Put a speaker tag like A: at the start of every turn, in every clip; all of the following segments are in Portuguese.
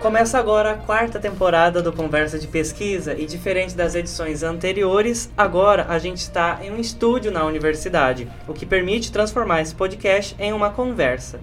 A: Começa agora a quarta temporada do Conversa de Pesquisa e, diferente das edições anteriores, agora a gente está em um estúdio na universidade, o que permite transformar esse podcast em uma conversa.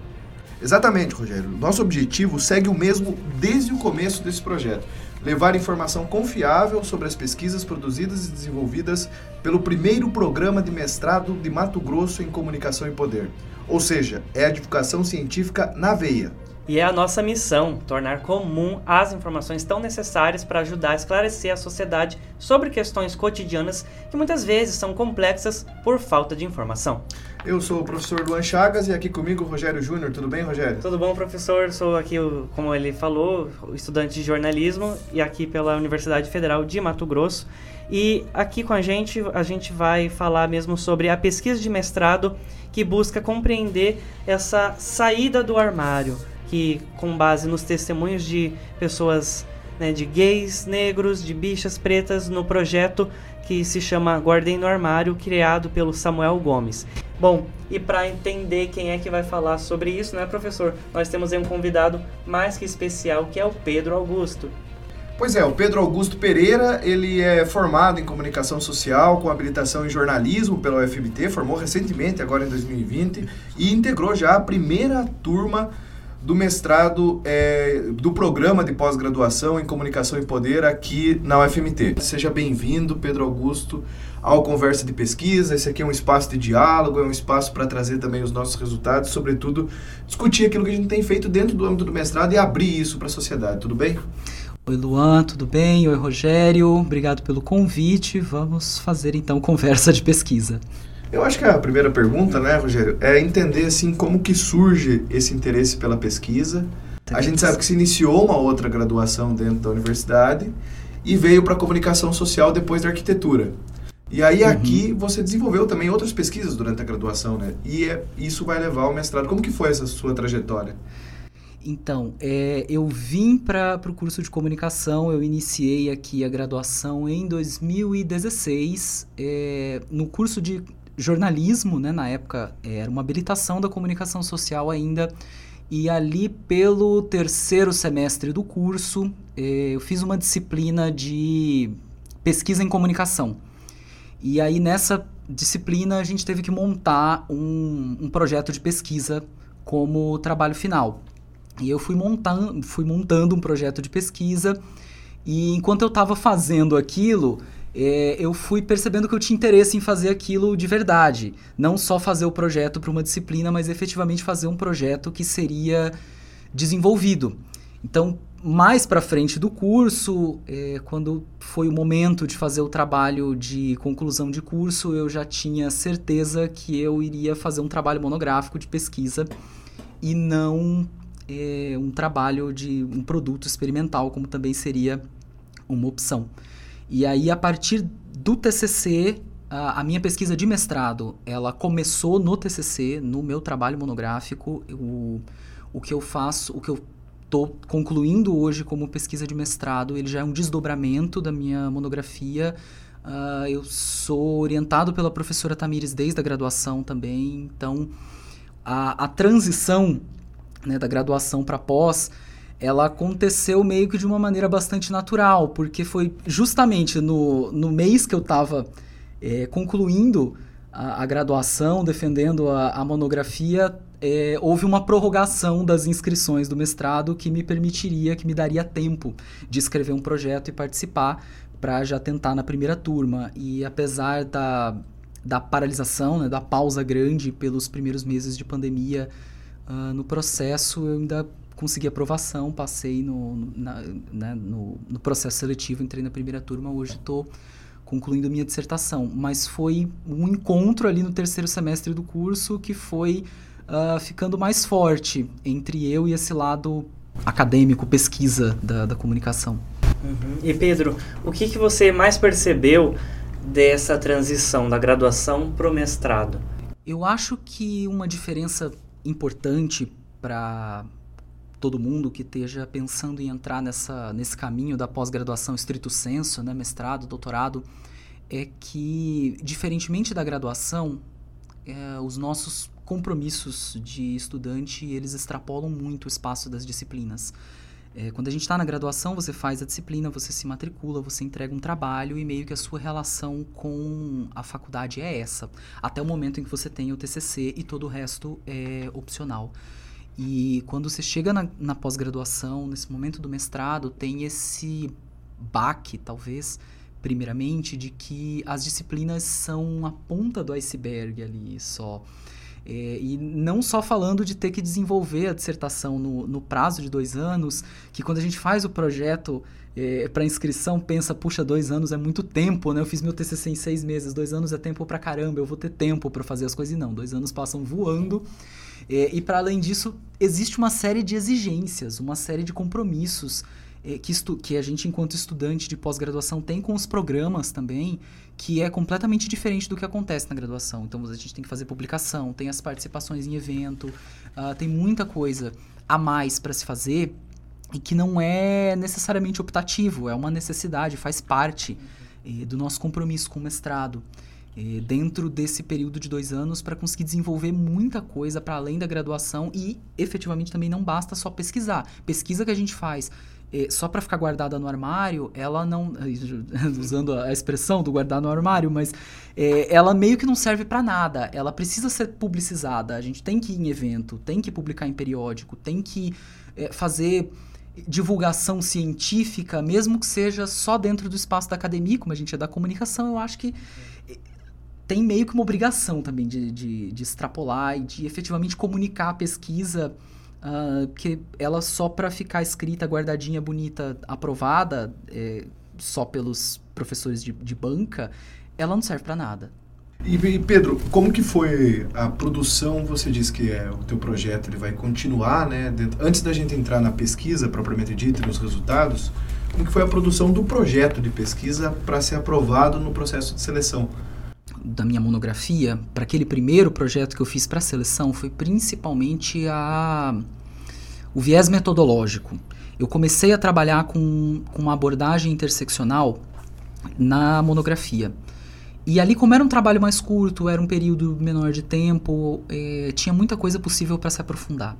B: Exatamente, Rogério. Nosso objetivo segue o mesmo desde o começo desse projeto: levar informação confiável sobre as pesquisas produzidas e desenvolvidas pelo primeiro programa de mestrado de Mato Grosso em Comunicação e Poder. Ou seja, é a divulgação científica na veia.
A: E é a nossa missão tornar comum as informações tão necessárias para ajudar a esclarecer a sociedade sobre questões cotidianas que muitas vezes são complexas por falta de informação.
B: Eu sou o professor Luan Chagas e aqui comigo o Rogério Júnior. Tudo bem, Rogério?
A: Tudo bom, professor? Sou aqui, como ele falou, estudante de jornalismo e aqui pela Universidade Federal de Mato Grosso. E aqui com a gente, a gente vai falar mesmo sobre a pesquisa de mestrado que busca compreender essa saída do armário que com base nos testemunhos de pessoas, né, de gays, negros, de bichas pretas, no projeto que se chama Guardem no Armário, criado pelo Samuel Gomes. Bom, e para entender quem é que vai falar sobre isso, né, professor? Nós temos aí um convidado mais que especial, que é o Pedro Augusto.
B: Pois é, o Pedro Augusto Pereira, ele é formado em comunicação social com habilitação em jornalismo pela UFMT, formou recentemente, agora em 2020, e integrou já a primeira turma do mestrado é, do programa de pós-graduação em Comunicação e Poder aqui na UFMT. Seja bem-vindo, Pedro Augusto, ao Conversa de Pesquisa. Esse aqui é um espaço de diálogo, é um espaço para trazer também os nossos resultados, sobretudo discutir aquilo que a gente tem feito dentro do âmbito do mestrado e abrir isso para a sociedade. Tudo bem?
C: Oi, Luan, tudo bem? Oi, Rogério. Obrigado pelo convite. Vamos fazer então conversa de pesquisa.
B: Eu acho que a primeira pergunta, né, Rogério, é entender assim como que surge esse interesse pela pesquisa. A gente sabe que se iniciou uma outra graduação dentro da universidade e veio para a comunicação social depois da arquitetura. E aí uhum. aqui você desenvolveu também outras pesquisas durante a graduação, né? E é, isso vai levar ao mestrado. Como que foi essa sua trajetória?
C: Então, é, eu vim para o curso de comunicação, eu iniciei aqui a graduação em 2016. É, no curso de jornalismo, né, na época era uma habilitação da comunicação social ainda, e ali pelo terceiro semestre do curso eh, eu fiz uma disciplina de pesquisa em comunicação. E aí nessa disciplina a gente teve que montar um, um projeto de pesquisa como trabalho final. E eu fui montando, fui montando um projeto de pesquisa e enquanto eu estava fazendo aquilo, é, eu fui percebendo que eu tinha interesse em fazer aquilo de verdade. Não só fazer o projeto para uma disciplina, mas efetivamente fazer um projeto que seria desenvolvido. Então, mais para frente do curso, é, quando foi o momento de fazer o trabalho de conclusão de curso, eu já tinha certeza que eu iria fazer um trabalho monográfico de pesquisa e não é, um trabalho de um produto experimental, como também seria uma opção. E aí, a partir do TCC, a, a, minha pesquisa de mestrado, ela começou no TCC, no meu trabalho monográfico. O, o que eu faço, o que eu estou concluindo hoje como pesquisa de mestrado, ele já é um desdobramento da minha monografia. Uh, eu sou orientado pela professora Tamires desde a graduação também, então a, a transição né, da graduação para pós ela aconteceu meio que de uma maneira bastante natural, porque foi justamente no, no mês que eu estava é, concluindo a, a, graduação, defendendo a, a monografia, é, houve uma prorrogação das inscrições do mestrado que me permitiria, que me daria tempo de escrever um projeto e participar para já tentar na primeira turma. E apesar da, da paralisação, né, da pausa grande pelos primeiros meses de pandemia uh, no processo, eu ainda consegui aprovação, passei no, na, né, no, no, processo seletivo, entrei na primeira turma, hoje estou concluindo minha dissertação. Mas foi um encontro ali no terceiro semestre do curso que foi uh, ficando mais forte entre eu e esse lado acadêmico, pesquisa da, da comunicação.
A: Uhum. E Pedro, o que, que você mais percebeu dessa transição da graduação para o mestrado?
C: Eu acho que uma diferença importante para todo mundo que esteja pensando em entrar nessa, nesse caminho da pós-graduação estrito senso, né, mestrado, doutorado, é que, diferentemente da graduação, é, os nossos compromissos de estudante, eles extrapolam muito o espaço das disciplinas. É, quando a gente está na graduação, você faz a disciplina, você se matricula, você entrega um trabalho e meio que a sua relação com a faculdade é essa. Até o momento em que você tem o TCC e todo o resto é opcional. E quando você chega na, na pós-graduação, nesse momento do mestrado, tem esse baque, talvez, primeiramente, de que as disciplinas são a ponta do iceberg ali só. É, e não só falando de ter que desenvolver a dissertação no, no prazo de dois anos, que quando a gente faz o projeto é, para inscrição, pensa, puxa, dois anos é muito tempo, né? Eu fiz meu TCC em seis meses, dois anos é tempo para caramba, eu vou ter tempo para fazer as coisas. E não, dois anos passam voando. E para além disso, existe uma série de exigências, uma série de compromissos é, que, que a gente, enquanto estudante de pós-graduação, tem com os programas também, que é completamente diferente do que acontece na graduação. Então, a gente tem que fazer publicação, tem as participações em evento, uh, tem muita coisa a mais para se fazer e que não é necessariamente optativo, é uma necessidade, faz parte eh, do nosso compromisso com o mestrado. Eh, dentro desse período de dois anos, para conseguir desenvolver muita coisa para além da graduação e efetivamente também não basta só pesquisar. Pesquisa que a gente faz é, só para ficar guardada no armário, ela não. Usando a expressão do guardar no armário, mas é, ela meio que não serve para nada. Ela precisa ser publicizada. A gente tem que ir em evento, tem que publicar em periódico, tem que é, fazer divulgação científica, mesmo que seja só dentro do espaço da academia, como a gente é da comunicação, eu acho que tem meio que uma obrigação também de, de, de extrapolar e de efetivamente comunicar a pesquisa Uh, que ela só para ficar escrita, guardadinha, bonita, aprovada, é, só pelos professores de, de banca, ela não serve para nada.
B: E, Pedro, como que foi a produção? Você disse que é, o teu projeto ele vai continuar, né? Dentro, antes da gente entrar na pesquisa propriamente dita nos resultados, como que foi a produção do projeto de pesquisa para ser aprovado no processo de seleção?
C: Da minha monografia, para aquele primeiro projeto que eu fiz para a seleção, foi principalmente a, o viés metodológico. Eu comecei a trabalhar com, com uma abordagem interseccional na monografia. E ali, como era um trabalho mais curto, era um período menor de tempo, é, tinha muita coisa possível para se aprofundar.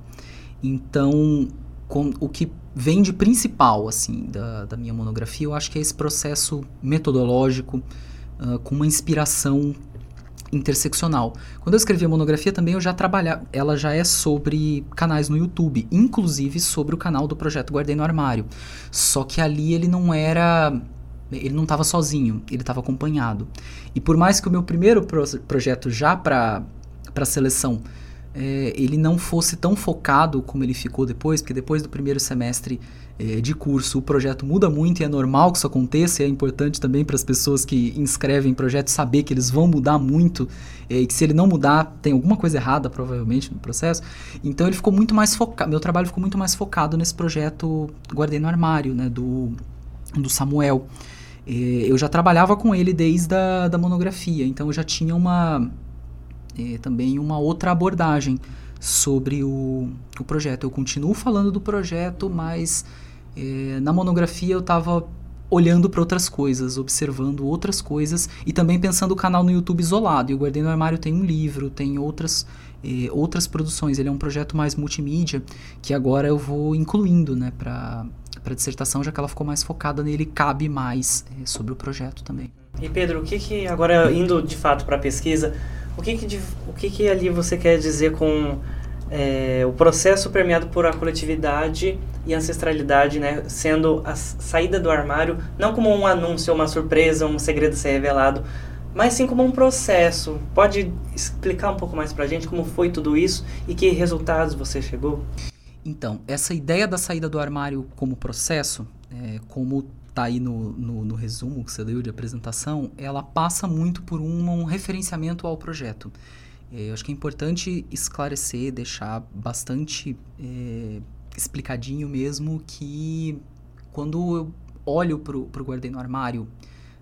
C: Então, com, o que vem de principal assim da, da minha monografia, eu acho que é esse processo metodológico, uh, com uma inspiração interseccional. Quando eu escrevi a monografia também eu já trabalhava, ela já é sobre canais no YouTube, inclusive sobre o canal do projeto Guardei no Armário. Só que ali ele não era ele não estava sozinho, ele estava acompanhado. E por mais que o meu primeiro pro projeto já para para seleção é, ele não fosse tão focado como ele ficou depois, porque depois do primeiro semestre é, de curso o projeto muda muito e é normal que isso aconteça, e é importante também para as pessoas que inscrevem projetos saber que eles vão mudar muito é, e que se ele não mudar tem alguma coisa errada provavelmente no processo. Então ele ficou muito mais focado, meu trabalho ficou muito mais focado nesse projeto Guardei no Armário, né, do, do Samuel. É, eu já trabalhava com ele desde a da monografia, então eu já tinha uma é, também uma outra abordagem sobre o, o projeto. Eu continuo falando do projeto, mas é, na monografia eu estava olhando para outras coisas, observando outras coisas e também pensando o canal no YouTube isolado. E o Guardei no Armário tem um livro, tem outras, eh, outras produções. Ele é um projeto mais multimídia que agora eu vou incluindo né, para a dissertação, já que ela ficou mais focada nele, cabe mais eh, sobre o projeto também.
A: E Pedro, o que, que agora indo de fato para a pesquisa, o que que, o que que ali você quer dizer com é, o processo permeado por a coletividade e ancestralidade, né, sendo a saída do armário não como um anúncio, uma surpresa, um segredo ser revelado, mas sim como um processo. Pode explicar um pouco mais para a gente como foi tudo isso e que resultados você chegou?
C: Então, essa ideia da saída do armário como processo, é, como está aí no, no, no, resumo que você deu de apresentação, ela passa muito por um, um referenciamento ao projeto. É, eu acho que é importante esclarecer, deixar bastante é, explicadinho mesmo que quando eu olho para o Guardei no Armário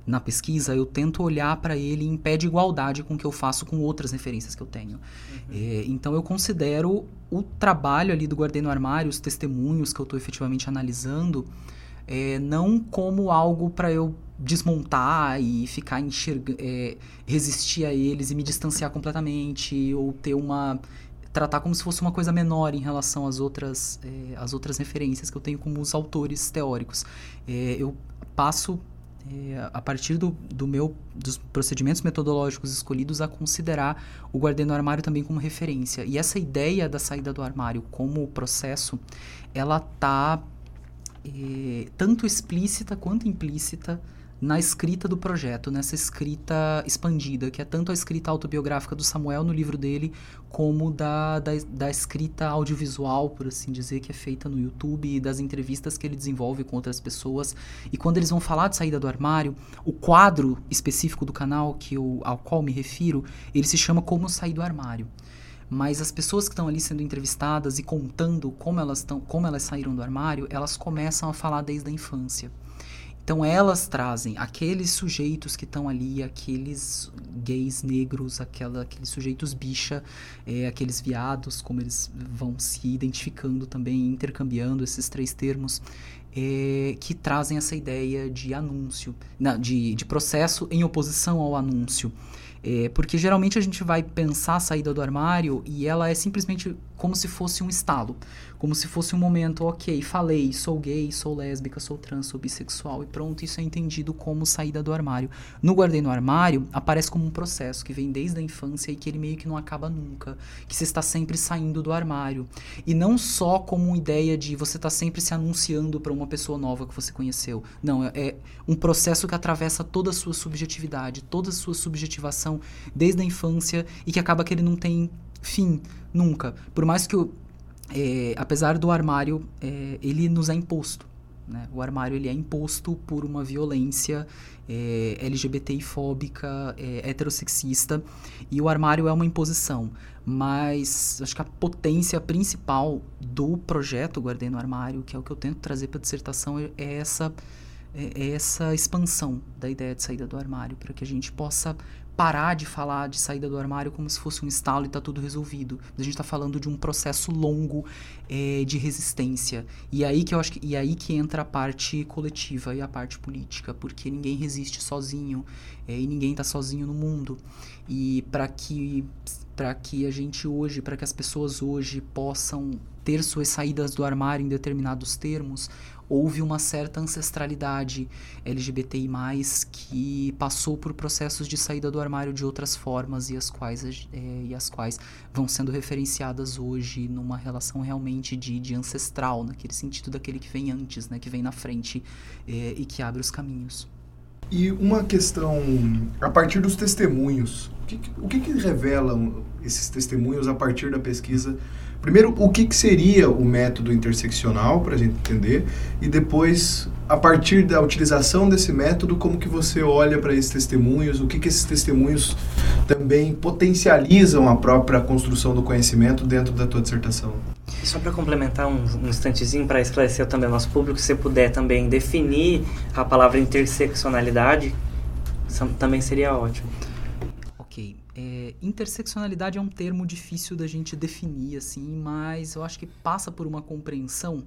C: na pesquisa, eu tento olhar para ele em pé de igualdade com o que eu faço com outras referências que eu tenho. Uhum. É, então eu considero o trabalho ali do Guardei no Armário, os testemunhos que eu estou efetivamente analisando, é, não como algo para eu desmontar e ficar enxergando, é, resistir a eles e me distanciar completamente ou ter uma tratar como se fosse uma coisa menor em relação às outras, é, às outras referências que eu tenho como os autores teóricos. É, eu passo é, a partir do, do meu dos procedimentos metodológicos escolhidos a considerar o guardei no armário também como referência e essa ideia da saída do armário como processo ela tá é, tanto explícita quanto implícita na escrita do projeto, nessa escrita expandida, que é tanto a escrita autobiográfica do Samuel no livro dele, como da, da, da, escrita audiovisual, por assim dizer, que é feita no YouTube e das entrevistas que ele desenvolve com outras pessoas. E quando eles vão falar de saída do armário, o quadro específico do canal que eu, ao qual me refiro, ele se chama Como Sair do Armário mas as pessoas que estão ali sendo entrevistadas e contando como elas, tão, como elas saíram do armário, elas começam a falar desde a infância. Então elas trazem aqueles sujeitos que estão ali, aqueles gays negros, aquela, aqueles sujeitos bicha, é, aqueles viados, como eles vão se identificando também, intercambiando esses três termos, é, que trazem essa ideia de anúncio, não, de, de processo em oposição ao anúncio. É, porque geralmente a gente vai pensar a saída do armário e ela é simplesmente como se fosse um estalo como se fosse um momento, ok, falei, sou gay, sou lésbica, sou trans, sou bissexual e pronto, isso é entendido como saída do armário. No Guardei no Armário, aparece como um processo que vem desde a infância e que ele meio que não acaba nunca, que você está sempre saindo do armário. E não só como uma ideia de você estar tá sempre se anunciando para uma pessoa nova que você conheceu. Não, é, é um processo que atravessa toda a sua subjetividade, toda a sua subjetivação desde a infância e que acaba que ele não tem fim nunca. Por mais que o é, apesar do armário, é, ele nos é imposto. Né? O armário ele é imposto por uma violência é, LGBTI-fóbica, é, heterossexista, e o armário é uma imposição. Mas acho que a potência principal do projeto Guardei no Armário, que é o que eu tento trazer para a dissertação, é, é essa, é, é essa expansão da ideia de saída do armário, para que a gente possa parar de falar de saída do armário como se fosse um estalo e está tudo resolvido. A gente está falando de um processo longo é, de resistência. E aí que eu acho que, e aí que entra a parte coletiva e a parte política, porque ninguém resiste sozinho é, e ninguém está sozinho no mundo. E para que para que a gente hoje, para que as pessoas hoje possam ter suas saídas do armário em determinados termos, houve uma certa ancestralidade LGBTI+, que passou por processos de saída do armário de outras formas e as quais, é, e as quais vão sendo referenciadas hoje numa relação realmente de, de ancestral, naquele sentido daquele que vem antes, né, que vem na frente é, e que abre os caminhos.
B: E uma questão, a partir dos testemunhos, o que, o que, que revelam esses testemunhos a partir da pesquisa Primeiro, o que, que seria o método interseccional, para a gente entender, e depois, a partir da utilização desse método, como que você olha para esses testemunhos, o que, que esses testemunhos também potencializam a própria construção do conhecimento dentro da tua dissertação.
A: Só para complementar um, um instantezinho, para esclarecer também ao nosso público, se puder também definir a palavra interseccionalidade, também seria ótimo.
C: É, interseccionalidade é um termo difícil da gente definir, assim, mas eu acho que passa por uma compreensão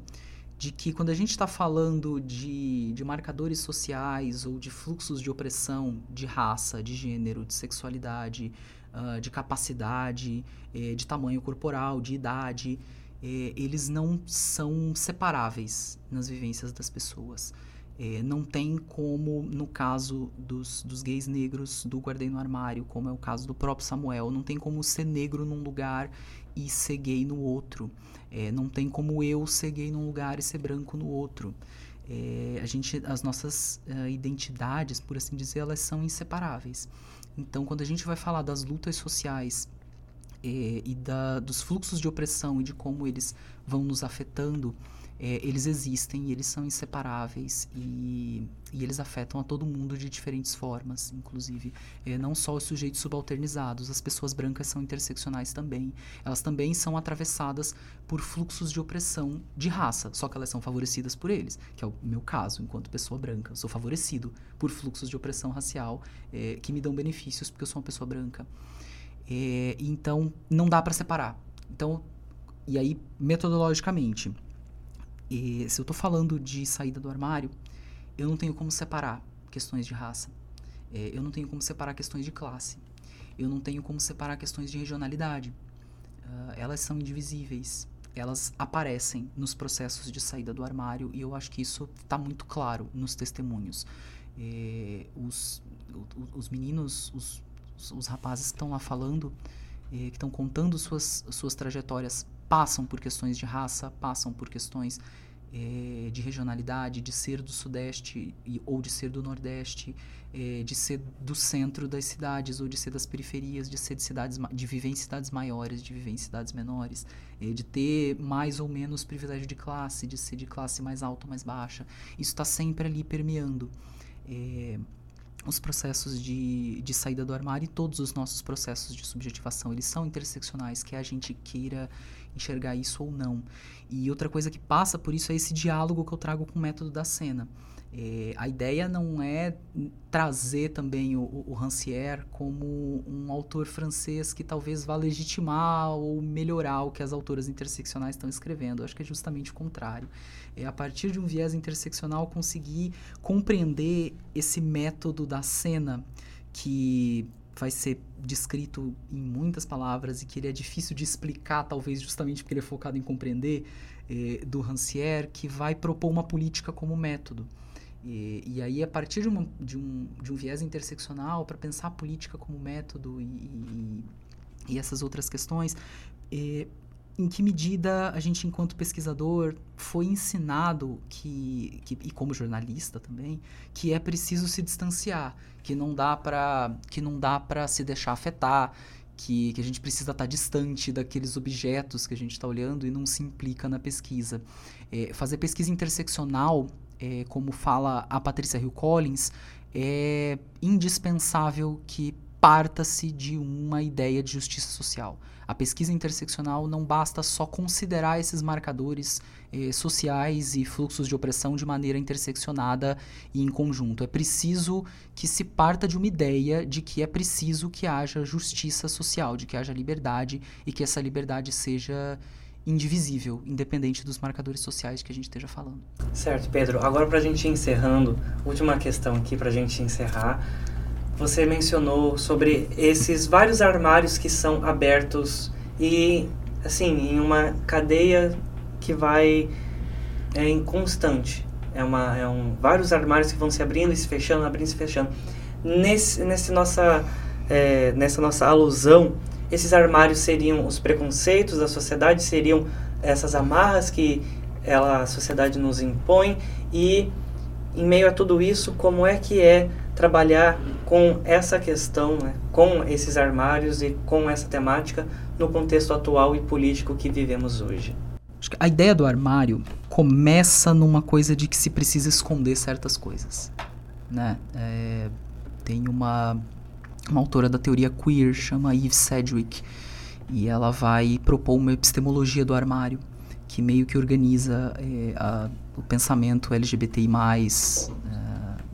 C: de que quando a gente está falando de, de marcadores sociais ou de fluxos de opressão de raça, de gênero, de sexualidade, uh, de capacidade, eh, de tamanho corporal, de idade, eh, eles não são separáveis nas vivências das pessoas. É, não tem como, no caso dos, dos gays negros do Guardei no Armário, como é o caso do próprio Samuel, não tem como ser negro num lugar e ser gay no outro. É, não tem como eu ser gay num lugar e ser branco no outro. É, a gente, as nossas uh, identidades, por assim dizer, elas são inseparáveis. Então, quando a gente vai falar das lutas sociais é, e da, dos fluxos de opressão e de como eles vão nos afetando, é, eles existem eles são inseparáveis e, e, eles afetam a todo mundo de diferentes formas, inclusive. É, não só os sujeitos subalternizados, as pessoas brancas são interseccionais também. Elas também são atravessadas por fluxos de opressão de raça, só que elas são favorecidas por eles, que é o meu caso, enquanto pessoa branca. Eu sou favorecido por fluxos de opressão racial é, que me dão benefícios porque eu sou uma pessoa branca. É, então, não dá para separar. Então, e aí, metodologicamente, e se eu estou falando de saída do armário, eu não tenho como separar questões de raça. É, eu não tenho como separar questões de classe. Eu não tenho como separar questões de regionalidade. uh, elas são indivisíveis. Elas aparecem nos processos de saída do armário e eu acho que isso está muito claro nos testemunhos. Eh, os, os meninos, os, os rapazes que estão lá falando, eh, que estão contando suas, suas trajetórias, passam por questões de raça, passam por questões é, de regionalidade, de ser do Sudeste e, ou de ser do Nordeste, é, de ser do centro das cidades ou de ser das periferias, de ser de cidades, de viver em cidades maiores, de viver em cidades menores, é, de ter mais ou menos privilégio de classe, de ser de classe mais alta ou mais baixa. Isso está sempre ali permeando os processos de, de saída do armário e todos os nossos processos de subjetivação, eles são interseccionais, quer a gente queira enxergar isso ou não. E outra coisa que passa por isso é esse diálogo que eu trago com o método da cena. É, a ideia não é trazer também o, o Rancière como um autor francês que talvez vá legitimar ou melhorar o que as autoras interseccionais estão escrevendo. Eu acho que é justamente o contrário. É a partir de um viés interseccional conseguir compreender esse método da cena que vai ser descrito em muitas palavras e que ele é difícil de explicar, talvez justamente porque ele é focado em compreender, eh, do Rancière, que vai propor uma política como método. E, e aí, a partir de, uma, de, um, de um viés interseccional, para pensar a política como método e, e, e essas outras questões, eh, em que medida a gente, enquanto pesquisador, foi ensinado que, que, e como jornalista também, que é preciso se distanciar, que não dá para que não dá para se deixar afetar, que, que a gente precisa estar tá distante daqueles objetos que a gente está olhando e não se implica na pesquisa. É, fazer pesquisa interseccional, é, como fala a Patrícia Hill Collins, é indispensável que parta-se de uma ideia de justiça social. A pesquisa interseccional não basta só considerar esses marcadores eh, sociais e fluxos de opressão de maneira interseccionada e em conjunto. É preciso que se parta de uma ideia de que é preciso que haja justiça social, de que haja liberdade e que essa liberdade seja indivisível, independente dos marcadores sociais que a gente esteja falando.
A: Certo, Pedro. Agora, para a gente ir encerrando, última questão aqui para a gente encerrar você mencionou sobre esses vários armários que são abertos e assim em uma cadeia que vai é inconstante. É uma é um vários armários que vão se abrindo e se fechando abrindo e se fechando. Nesse nesse nossa é, nessa nossa alusão esses armários seriam os preconceitos da sociedade? Seriam essas amarras que ela a sociedade nos impõe? E em meio a tudo isso como é que é trabalhar com essa questão, né, com esses armários e com essa temática no contexto atual e político que vivemos hoje.
C: A ideia do armário começa numa coisa de que se precisa esconder certas coisas. Né? É, tem uma, uma autora da teoria queer, chama Eve Sedgwick, e ela vai propor uma epistemologia do armário, que meio que organiza é, a, o pensamento LGBTI+, é,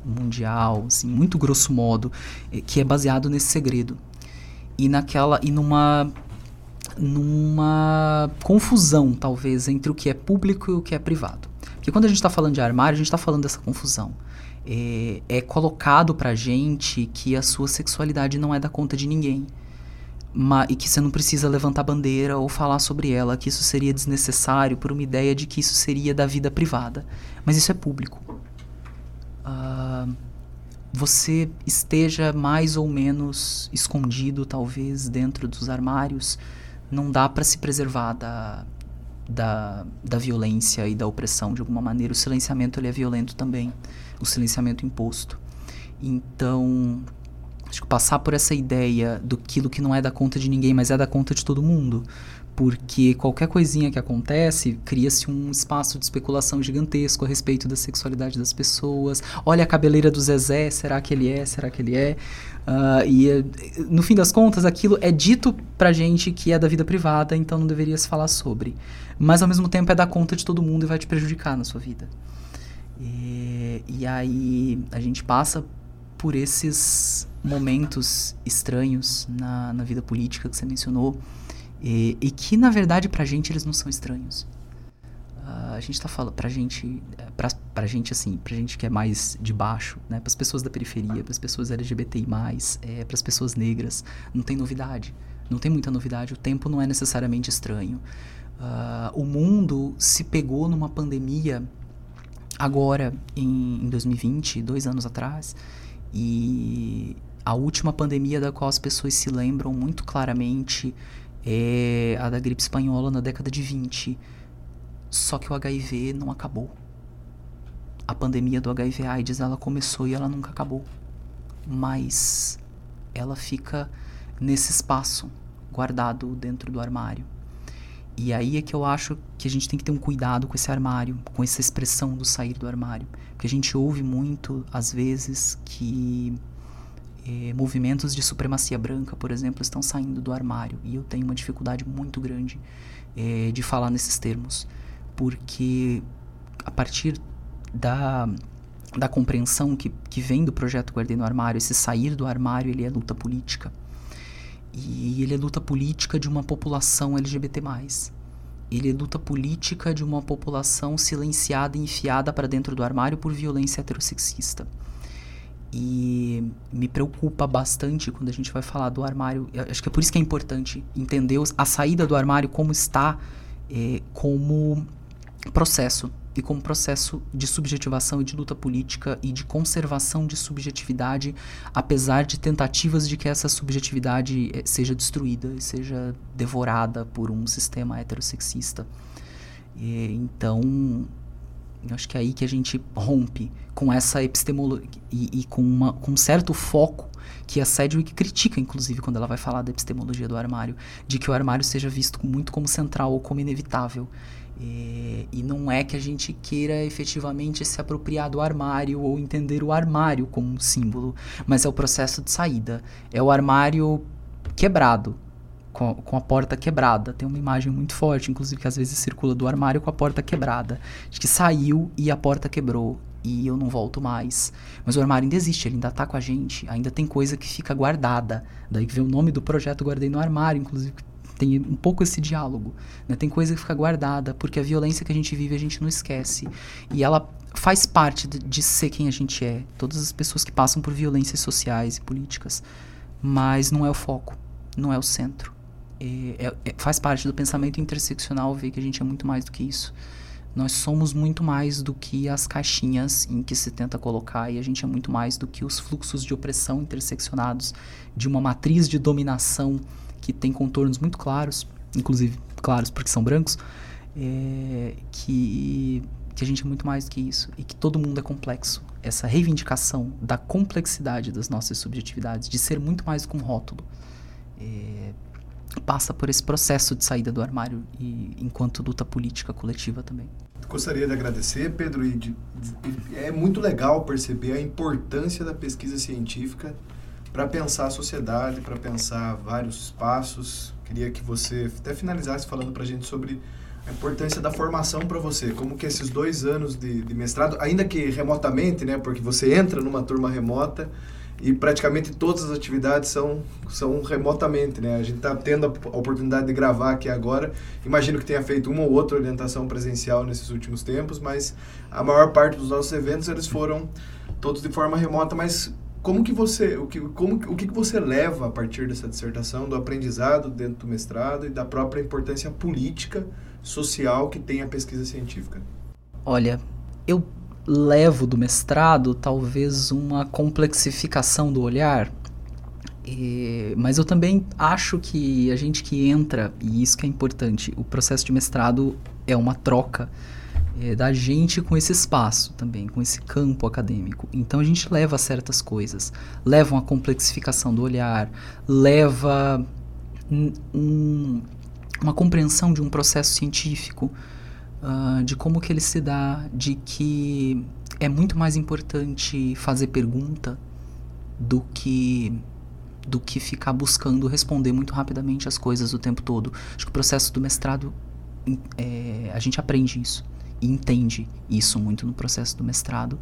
C: mundial, assim, muito grosso modo, eh, que é baseado nesse segredo. E naquela e numa numa confusão, talvez, entre o que é público e o que é privado. Porque quando a gente está falando de armário, a gente está falando dessa confusão. É, é colocado pra gente que a sua sexualidade não é da conta de ninguém. E que você não precisa levantar bandeira ou falar sobre ela, que isso seria desnecessário por uma ideia de que isso seria da vida privada. Mas isso é público uh, você esteja mais ou menos escondido, talvez, dentro dos armários, não dá para se preservar da, da, da violência e da opressão de alguma maneira. O silenciamento ele é violento também, o silenciamento imposto. Então, acho que passar por essa ideia do aquilo que não é da conta de ninguém, mas é da conta de todo mundo, porque qualquer coisinha que acontece cria-se um espaço de especulação gigantesco a respeito da sexualidade das pessoas. Olha a cabeleira do Zezé, será que ele é? Será que ele é? Uh, e no fim das contas, aquilo é dito pra gente que é da vida privada, então não deveria se falar sobre. Mas ao mesmo tempo é dar conta de todo mundo e vai te prejudicar na sua vida. E, e aí a gente passa por esses momentos estranhos na, na vida política que você mencionou. E, e que, na verdade, pra gente eles não são estranhos. Uh, a gente tá falando, pra gente, é, pra, gente assim, pra gente que é mais de baixo, né? Pras pessoas da periferia, pras pessoas LGBTI+, é, pras pessoas negras, não tem novidade. Não tem muita novidade. O tempo não é necessariamente estranho. Uh, o mundo se pegou numa pandemia agora, em, em 2020, dois anos atrás, e a última pandemia da qual as pessoas se lembram muito claramente é a da gripe espanhola na década de 20. Só que o HIV não acabou. A pandemia do HIV AIDS ela começou e ela nunca acabou. Mas ela fica nesse espaço guardado dentro do armário. E aí é que eu acho que a gente tem que ter um cuidado com esse armário, com essa expressão do sair do armário. Porque a gente ouve muito, às vezes, que eh, movimentos de supremacia branca, por exemplo, estão saindo do armário. E eu tenho uma dificuldade muito grande eh, de falar nesses termos. Porque a partir da, da compreensão que, que vem do projeto Guardei no Armário, esse sair do armário, ele é luta política. E ele é luta política de uma população LGBT+. Ele é luta política de uma população silenciada e enfiada para dentro do armário por violência heterossexista. E me preocupa bastante quando a gente vai falar do armário. Acho que é por isso que é importante entender a saída do armário como está, é, como processo e como processo de subjetivação e de luta política e de conservação de subjetividade, apesar de tentativas de que essa subjetividade eh, seja destruída e seja devorada por um sistema heterossexista. E, então, eu acho que é aí que a gente rompe com essa epistemologia e, e, com, uma, com um certo foco que a Sedgwick critica, inclusive, quando ela vai falar da epistemologia do armário, de que o armário seja visto muito como central ou como inevitável. É, e não é que a gente queira efetivamente se apropriar do armário ou entender o armário como um símbolo, mas é o processo de saída. É o armário quebrado, com, com, a porta quebrada. Tem uma imagem muito forte, inclusive, que às vezes circula do armário com a porta quebrada. De que saiu e a porta quebrou e eu não volto mais. Mas o armário ainda existe, ele ainda está com a gente, ainda tem coisa que fica guardada. Daí que vem o nome do projeto Guardei no Armário, inclusive, tem um pouco esse diálogo. Né? Tem coisa que fica guardada, porque a violência que a gente vive a gente não esquece. E ela faz parte de, de ser quem a gente é. Todas as pessoas que passam por violências sociais e políticas. Mas não é o foco, não é o centro. É, é, faz parte do pensamento interseccional ver que a gente é muito mais do que isso. Nós somos muito mais do que as caixinhas em que se tenta colocar, e a gente é muito mais do que os fluxos de opressão interseccionados de uma matriz de dominação que tem contornos muito claros, inclusive claros porque são brancos, é, que, que a gente é muito mais do que isso e que todo mundo é complexo. Essa reivindicação da complexidade das nossas subjetividades, de ser muito mais que um rótulo, é, passa por esse processo de saída do armário e enquanto luta política coletiva também.
B: Gostaria de agradecer, Pedro, e de, de, é muito legal perceber a importância da pesquisa científica para pensar a sociedade, para pensar vários espaços. Queria que você até finalizasse falando para a gente sobre a importância da formação para você, como que esses dois anos de, de, mestrado, ainda que remotamente, né, porque você entra numa turma remota e praticamente todas as atividades são, são remotamente, né? A gente está tendo a oportunidade de gravar aqui agora. Imagino que tenha feito uma ou outra orientação presencial nesses últimos tempos, mas a maior parte dos nossos eventos eles foram todos de forma remota, mas como que você, o que, como, o que, você leva a partir dessa dissertação, do aprendizado dentro do mestrado e da própria importância política, social que tem a pesquisa científica?
C: Olha, eu levo do mestrado talvez uma complexificação do olhar, e, mas eu também acho que a gente que entra, e isso que é importante, o processo de mestrado é uma troca é, da gente com esse espaço também, com esse campo acadêmico. Então a gente leva certas coisas, leva uma complexificação do olhar, leva um, uma compreensão de um processo científico, uh, de como que ele se dá, de que é muito mais importante fazer pergunta do que do que ficar buscando responder muito rapidamente as coisas o tempo todo. Acho que o processo do mestrado é, a gente aprende isso e entende isso muito no processo do mestrado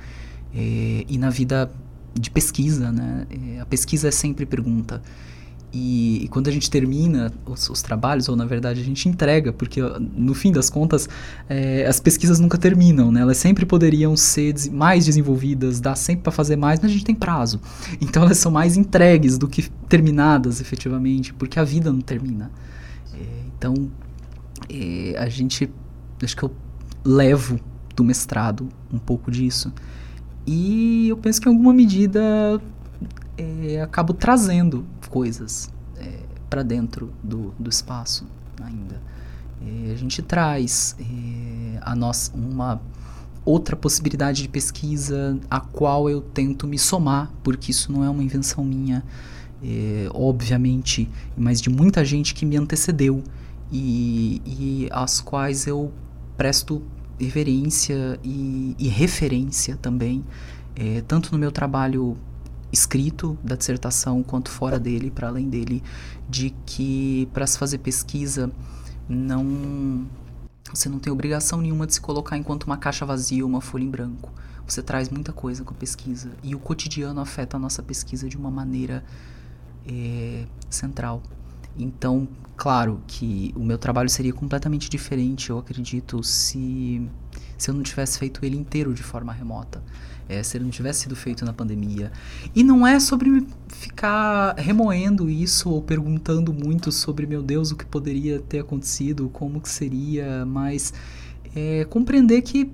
C: é, e na vida de pesquisa, né? É, a pesquisa é sempre pergunta. E, e, quando a gente termina os, os, trabalhos, ou na verdade a gente entrega, porque no fim das contas é, as pesquisas nunca terminam, né? Elas sempre poderiam ser mais desenvolvidas, dá sempre para fazer mais, mas a gente tem prazo. Então elas são mais entregues do que terminadas efetivamente, porque a vida não termina. É, então é, a gente, acho que eu levo do mestrado um pouco disso. E eu penso que em alguma medida é, acabo trazendo coisas é, para dentro do, do espaço ainda. É, a gente traz é, a nossa, uma outra possibilidade de pesquisa a qual eu tento me somar, porque isso não é uma invenção minha, é, obviamente, mas de muita gente que me antecedeu e, e às quais eu presto reverência e, e referência também, é, tanto no meu trabalho escrito da dissertação quanto fora dele, para além dele, de que para se fazer pesquisa não você não tem obrigação nenhuma de se colocar enquanto uma caixa vazia, uma folha em branco. Você traz muita coisa com a pesquisa e o cotidiano afeta a nossa pesquisa de uma maneira é, central. Então, claro que o meu trabalho seria completamente diferente, eu acredito, se, se eu não tivesse feito ele inteiro de forma remota. É, se ele não tivesse sido feito na pandemia. E não é sobre ficar remoendo isso ou perguntando muito sobre, meu Deus, o que poderia ter acontecido, como que seria, mas é, compreender que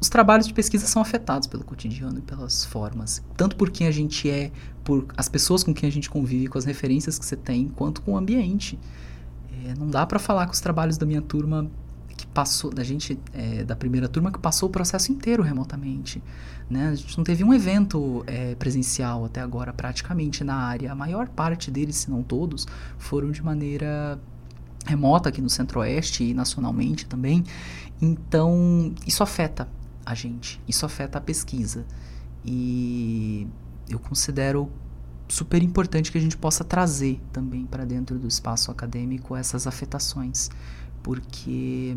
C: os trabalhos de pesquisa são afetados pelo cotidiano e pelas formas, tanto por quem a gente é, por as pessoas com quem a gente convive, com as referências que você tem, quanto com o ambiente. É, não dá para falar que os trabalhos da minha turma passou, da gente, é, da primeira turma que passou o processo inteiro remotamente. Né? A gente não teve um evento é, presencial até agora, praticamente, na área. A maior parte deles, se não todos, foram de maneira remota aqui no Centro-Oeste e nacionalmente também. Então, isso afeta a gente. Isso afeta a pesquisa. E eu considero super importante que a gente possa trazer também para dentro do espaço acadêmico essas afetações, porque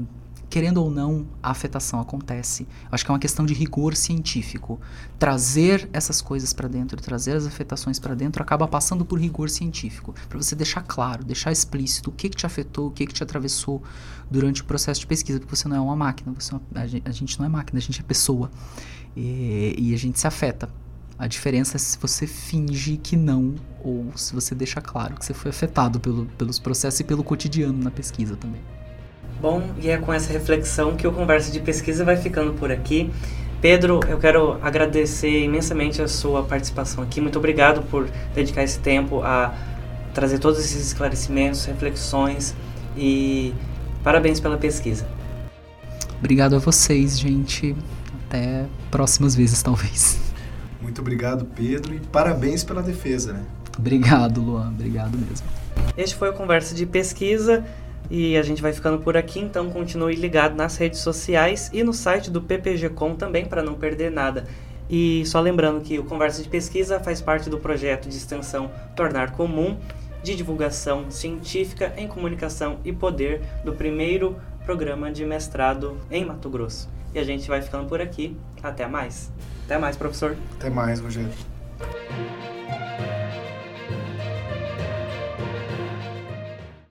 C: querendo ou não, a afetação acontece. Acho que é uma questão de rigor científico. Trazer essas coisas para dentro, trazer as afetações para dentro, acaba passando por rigor científico, para você deixar claro, deixar explícito o que, que te afetou, o que, que te atravessou durante o processo de pesquisa, porque você não é uma máquina, você é uma, a, gente, não é máquina, a gente é pessoa. E, e a gente se afeta. A diferença é se você finge que não, ou se você deixa claro que você foi afetado pelo, pelos processos e pelo cotidiano na pesquisa também.
A: Bom, e é com essa reflexão que o Conversa de Pesquisa vai ficando por aqui. Pedro, eu quero agradecer imensamente a sua participação aqui. Muito obrigado por dedicar esse tempo a trazer todos esses esclarecimentos, reflexões e parabéns pela pesquisa.
C: Obrigado a vocês, gente. Até próximas vezes, talvez.
B: Muito obrigado, Pedro, e parabéns pela defesa, né?
C: Obrigado, Luan. Obrigado mesmo.
A: Este foi o Conversa de Pesquisa. E a gente vai ficando por aqui, então continue ligado nas redes sociais e no site do PPG-Com também para não perder nada. E só lembrando que o Conversa de Pesquisa faz parte do projeto de extensão Tornar Comum, de divulgação científica em comunicação e poder do primeiro programa de mestrado em Mato Grosso. E a gente vai ficando por aqui. Até mais. Até mais, professor.
B: Até mais, Rogério.